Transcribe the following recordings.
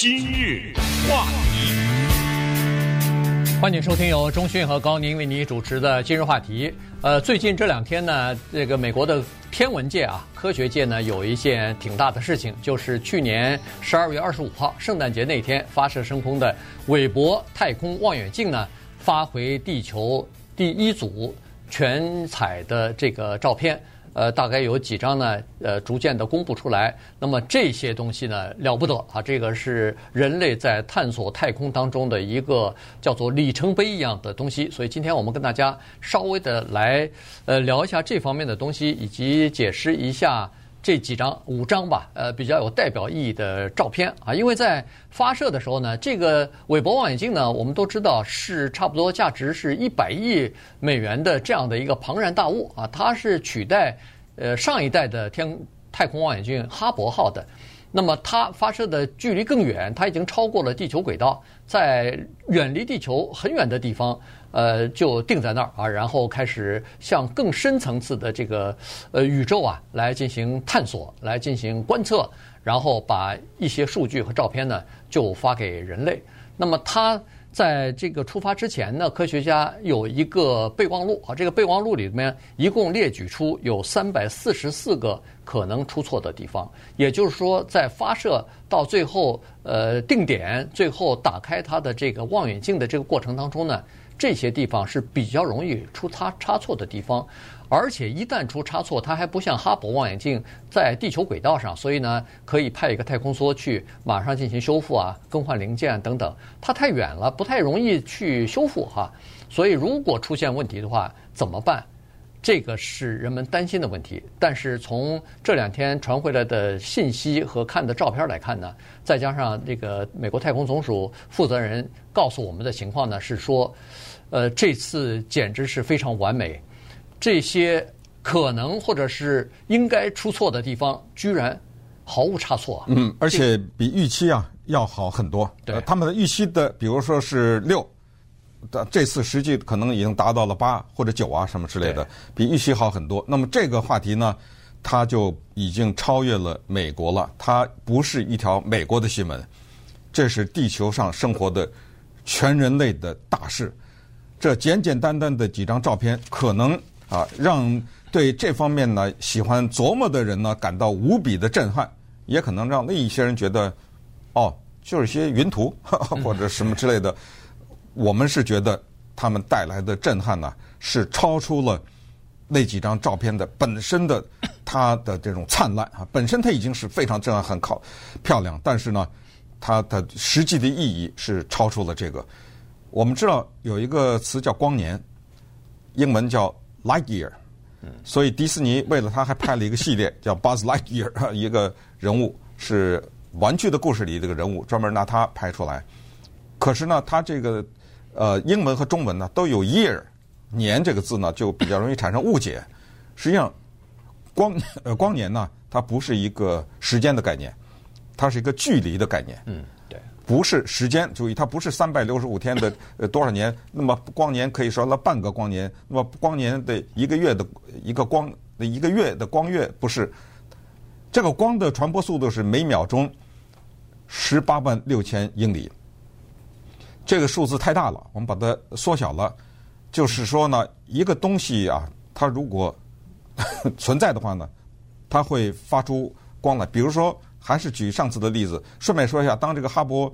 今日话题，欢迎收听由中讯和高宁为你主持的今日话题。呃，最近这两天呢，这个美国的天文界啊，科学界呢，有一件挺大的事情，就是去年十二月二十五号圣诞节那天发射升空的韦伯太空望远镜呢，发回地球第一组全彩的这个照片。呃，大概有几张呢？呃，逐渐的公布出来。那么这些东西呢，了不得啊！这个是人类在探索太空当中的一个叫做里程碑一样的东西。所以今天我们跟大家稍微的来呃聊一下这方面的东西，以及解释一下。这几张五张吧，呃，比较有代表意义的照片啊，因为在发射的时候呢，这个韦伯望远镜呢，我们都知道是差不多价值是一百亿美元的这样的一个庞然大物啊，它是取代呃上一代的天太空望远镜哈勃号的。那么它发射的距离更远，它已经超过了地球轨道，在远离地球很远的地方。呃，就定在那儿啊，然后开始向更深层次的这个呃宇宙啊来进行探索，来进行观测，然后把一些数据和照片呢就发给人类。那么它在这个出发之前呢，科学家有一个备忘录啊，这个备忘录里面一共列举出有三百四十四个可能出错的地方，也就是说，在发射到最后呃定点，最后打开它的这个望远镜的这个过程当中呢。这些地方是比较容易出差差错的地方，而且一旦出差错，它还不像哈勃望远镜在地球轨道上，所以呢，可以派一个太空梭去马上进行修复啊、更换零件等等。它太远了，不太容易去修复哈。所以如果出现问题的话，怎么办？这个是人们担心的问题，但是从这两天传回来的信息和看的照片来看呢，再加上这个美国太空总署负责人告诉我们的情况呢，是说，呃，这次简直是非常完美，这些可能或者是应该出错的地方，居然毫无差错。嗯，而且比预期啊要好很多。对，他们的预期的，比如说是六。这次实际可能已经达到了八或者九啊什么之类的，比预期好很多。那么这个话题呢，它就已经超越了美国了。它不是一条美国的新闻，这是地球上生活的全人类的大事。这简简单单的几张照片，可能啊让对这方面呢喜欢琢磨的人呢感到无比的震撼，也可能让另一些人觉得，哦，就是些云图 或者什么之类的。我们是觉得他们带来的震撼呢，是超出了那几张照片的本身的它的这种灿烂啊，本身它已经是非常震撼、很靠、漂亮，但是呢，它的实际的意义是超出了这个。我们知道有一个词叫光年，英文叫 light year，所以迪士尼为了他还拍了一个系列叫 Buzz Lightyear，一个人物是玩具的故事里这个人物，专门拿它拍出来。可是呢，它这个。呃，英文和中文呢都有 year 年这个字呢，就比较容易产生误解。实际上，光 呃光年呢，它不是一个时间的概念，它是一个距离的概念。嗯，对，不是时间，注意，它不是三百六十五天的 呃多少年。那么光年可以说了半个光年，那么光年的一个月的一个光的一个月的光月不是。这个光的传播速度是每秒钟十八万六千英里。这个数字太大了，我们把它缩小了。就是说呢，一个东西啊，它如果 存在的话呢，它会发出光来。比如说，还是举上次的例子，顺便说一下，当这个哈勃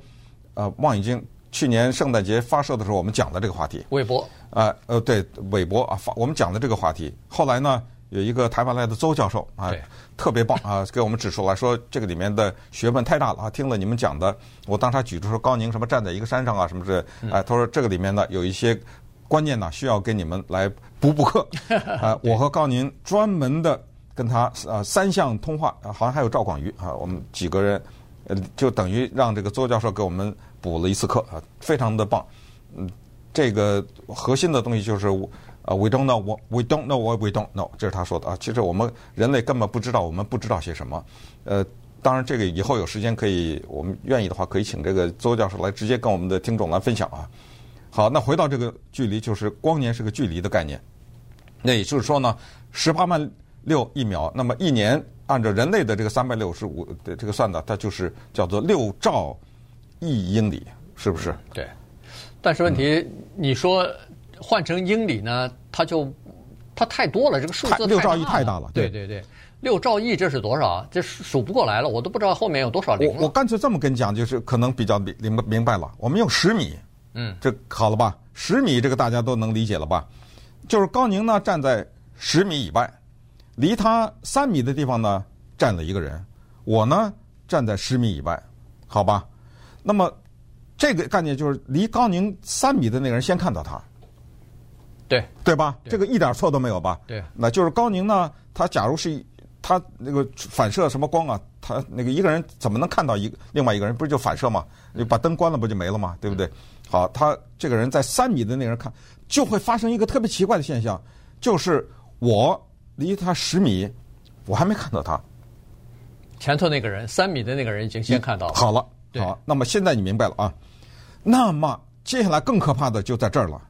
呃望远镜去年圣诞节发射的时候，我们讲的这个话题。韦伯啊，呃，对，韦伯啊，发我们讲的这个话题。后来呢？有一个台湾来的邹教授啊，特别棒啊，给我们指出来说这个里面的学问太大了啊！听了你们讲的，我当时举出说高宁什么站在一个山上啊什么之类，哎，他说这个里面呢有一些观念呢需要给你们来补补课 啊。我和高宁专门的跟他呃三项通话，好像还有赵广瑜啊，我们几个人呃就等于让这个邹教授给我们补了一次课啊，非常的棒。嗯，这个核心的东西就是。啊，we don't know what we don't know what we don't know，这是他说的啊。其实我们人类根本不知道我们不知道些什么。呃，当然这个以后有时间可以，我们愿意的话可以请这个邹教授来直接跟我们的听众来分享啊。好，那回到这个距离，就是光年是个距离的概念。那也就是说呢，十八万六一秒，那么一年按照人类的这个三百六十五的这个算的，它就是叫做六兆亿英里，是不是？对。但是问题，嗯、你说换成英里呢？它就它太多了，这个数字六兆亿太大了。对对对，六兆亿这是多少啊？这数不过来了，我都不知道后面有多少零。我我干脆这么跟你讲，就是可能比较明明明白了。我们用十米，嗯，这好了吧？十米这个大家都能理解了吧？就是高宁呢站在十米以外，离他三米的地方呢站了一个人，我呢站在十米以外，好吧？那么。这个概念就是离高宁三米的那个人先看到他，对对吧？这个一点错都没有吧？对，那就是高宁呢，他假如是他那个反射什么光啊，他那个一个人怎么能看到一个另外一个人？不是就反射吗？你把灯关了不就没了吗？对不对？好，他这个人在三米的那个人看，就会发生一个特别奇怪的现象，就是我离他十米，我还没看到他，前头那个人三米的那个人已经先看到了。好了，好，那么现在你明白了啊？那么接下来更可怕的就在这儿了，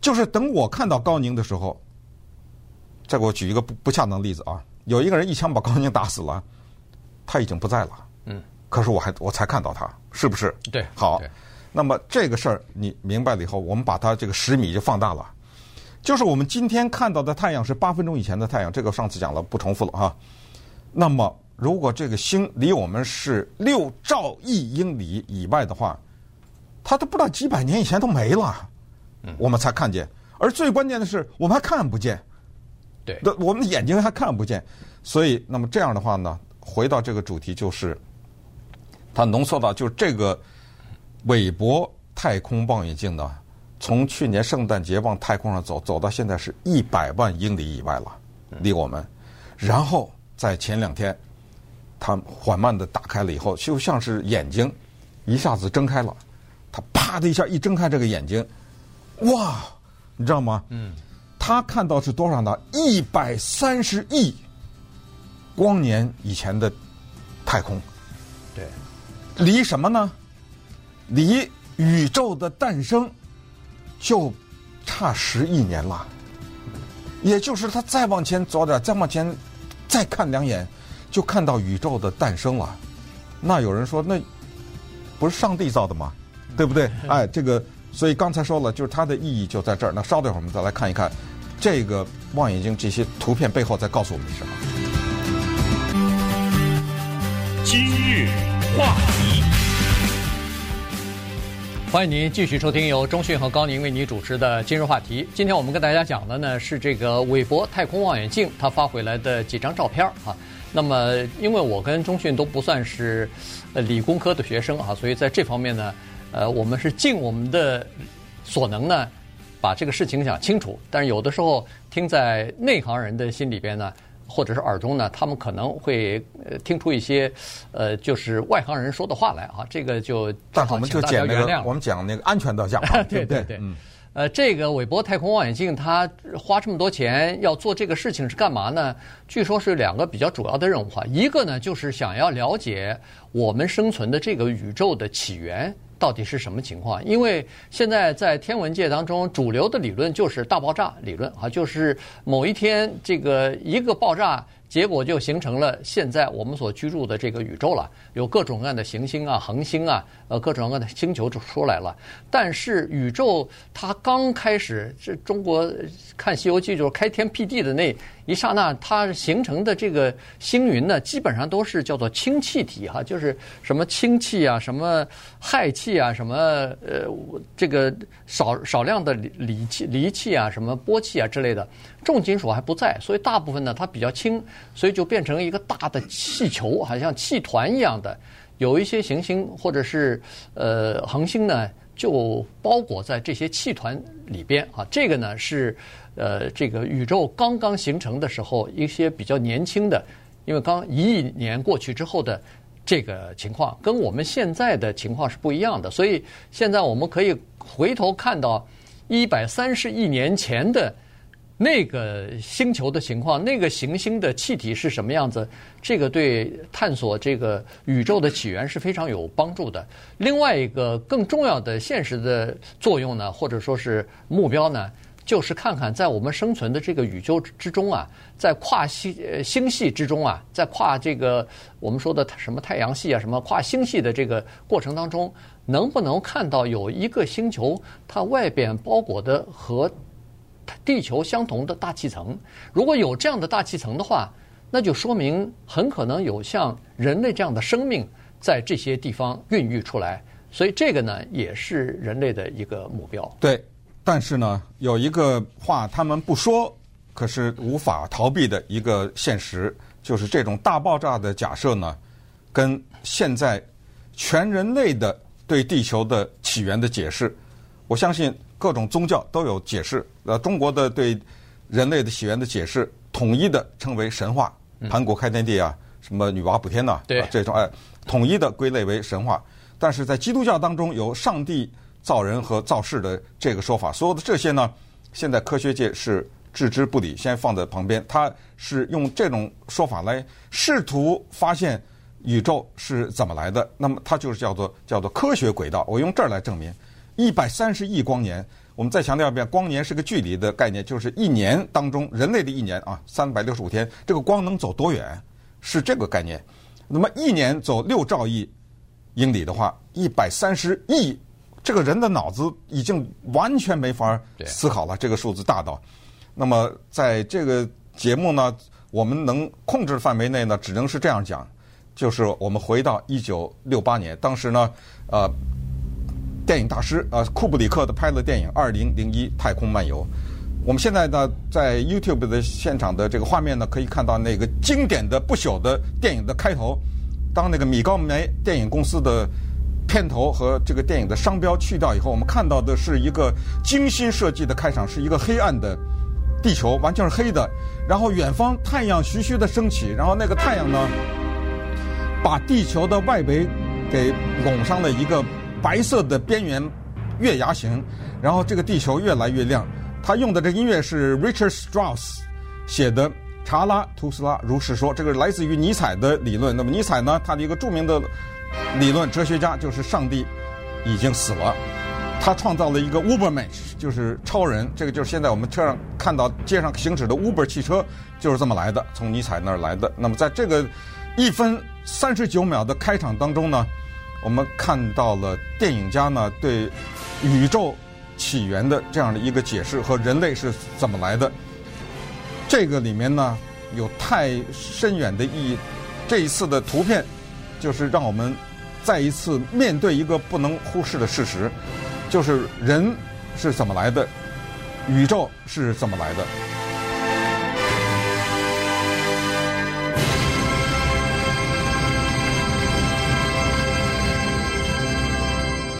就是等我看到高宁的时候，再给我举一个不不恰当的例子啊，有一个人一枪把高宁打死了，他已经不在了，嗯，可是我还我才看到他，是不是？对，好，那么这个事儿你明白了以后，我们把它这个十米就放大了，就是我们今天看到的太阳是八分钟以前的太阳，这个上次讲了，不重复了哈。那么如果这个星离我们是六兆亿英里以外的话，它都不知道几百年以前都没了，我们才看见。而最关键的是，我们还看不见。对，我们的眼睛还看不见。所以，那么这样的话呢，回到这个主题，就是它浓缩到，就是这个韦伯太空望远镜呢，从去年圣诞节往太空上走，走到现在是一百万英里以外了，离我们。然后在前两天，它缓慢的打开了以后，就像是眼睛一下子睁开了。他啪的一下一睁开这个眼睛，哇，你知道吗？嗯，他看到是多少呢？一百三十亿光年以前的太空。对，离什么呢？离宇宙的诞生就差十亿年了。也就是他再往前走点，再往前再看两眼，就看到宇宙的诞生了。那有人说，那不是上帝造的吗？对不对？哎，这个，所以刚才说了，就是它的意义就在这儿。那稍等一会儿，我们再来看一看这个望远镜这些图片背后在告诉我们什么。今日话题，欢迎您继续收听由中讯和高宁为您主持的今日话题。今天我们跟大家讲的呢是这个韦伯太空望远镜它发回来的几张照片啊。那么，因为我跟中讯都不算是理工科的学生啊，所以在这方面呢。呃，我们是尽我们的所能呢，把这个事情讲清楚。但是有的时候听在内行人的心里边呢，或者是耳中呢，他们可能会呃听出一些呃，就是外行人说的话来啊。这个就但是我们就讲那个，我们讲那个安全的讲法，对对对。嗯。呃，这个韦伯太空望远镜，它花这么多钱要做这个事情是干嘛呢？据说是两个比较主要的任务哈。一个呢，就是想要了解我们生存的这个宇宙的起源。到底是什么情况？因为现在在天文界当中，主流的理论就是大爆炸理论啊，就是某一天这个一个爆炸。结果就形成了现在我们所居住的这个宇宙了，有各种各样的行星啊、恒星啊，呃，各种各样的星球就出来了。但是宇宙它刚开始，这中国看《西游记》就是开天辟地的那一刹那，它形成的这个星云呢，基本上都是叫做氢气体哈，就是什么氢气啊、什么氦气啊、什么呃这个少少量的锂气、锂气啊、什么波气啊之类的。重金属还不在，所以大部分呢它比较轻，所以就变成一个大的气球，好像气团一样的。有一些行星或者是呃恒星呢，就包裹在这些气团里边啊。这个呢是呃这个宇宙刚刚形成的时候一些比较年轻的，因为刚一亿年过去之后的这个情况，跟我们现在的情况是不一样的。所以现在我们可以回头看到一百三十亿年前的。那个星球的情况，那个行星的气体是什么样子？这个对探索这个宇宙的起源是非常有帮助的。另外一个更重要的现实的作用呢，或者说是目标呢，就是看看在我们生存的这个宇宙之中啊，在跨星星系之中啊，在跨这个我们说的什么太阳系啊，什么跨星系的这个过程当中，能不能看到有一个星球，它外边包裹的和地球相同的大气层？如果有这样的大气层的话，那就说明很可能有像人类这样的生命在这些地方孕育出来。所以这个呢，也是人类的一个目标。对。但是呢，有一个话他们不说，可是无法逃避的一个现实，就是这种大爆炸的假设呢，跟现在全人类的对地球的起源的解释，我相信各种宗教都有解释。呃，中国的对人类的起源的解释，统一的称为神话，盘古开天地啊，什么女娲补天呐，对，这种哎，统一的归类为神话。但是在基督教当中，有上帝。造人和造世的这个说法，所有的这些呢，现在科学界是置之不理，先放在旁边。他是用这种说法来试图发现宇宙是怎么来的。那么它就是叫做叫做科学轨道。我用这儿来证明，一百三十亿光年。我们再强调一遍，光年是个距离的概念，就是一年当中人类的一年啊，三百六十五天，这个光能走多远？是这个概念。那么一年走六兆亿英里的话，一百三十亿。这个人的脑子已经完全没法思考了，这个数字大到，那么在这个节目呢，我们能控制的范围内呢，只能是这样讲，就是我们回到一九六八年，当时呢，呃，电影大师呃库布里克的拍的电影《二零零一太空漫游》，我们现在呢在 YouTube 的现场的这个画面呢，可以看到那个经典的不朽的电影的开头，当那个米高梅电影公司的。片头和这个电影的商标去掉以后，我们看到的是一个精心设计的开场，是一个黑暗的地球，完全是黑的。然后远方太阳徐徐的升起，然后那个太阳呢，把地球的外围给笼上了一个白色的边缘月牙形，然后这个地球越来越亮。他用的这音乐是 Richard Strauss 写的《查拉图斯拉如是说》，这个来自于尼采的理论。那么尼采呢，他的一个著名的。理论哲学家就是上帝已经死了，他创造了一个 Uberman，就是超人。这个就是现在我们车上看到街上行驶的 Uber 汽车，就是这么来的，从尼采那儿来的。那么在这个一分三十九秒的开场当中呢，我们看到了电影家呢对宇宙起源的这样的一个解释和人类是怎么来的。这个里面呢有太深远的意义。这一次的图片。就是让我们再一次面对一个不能忽视的事实，就是人是怎么来的，宇宙是怎么来的。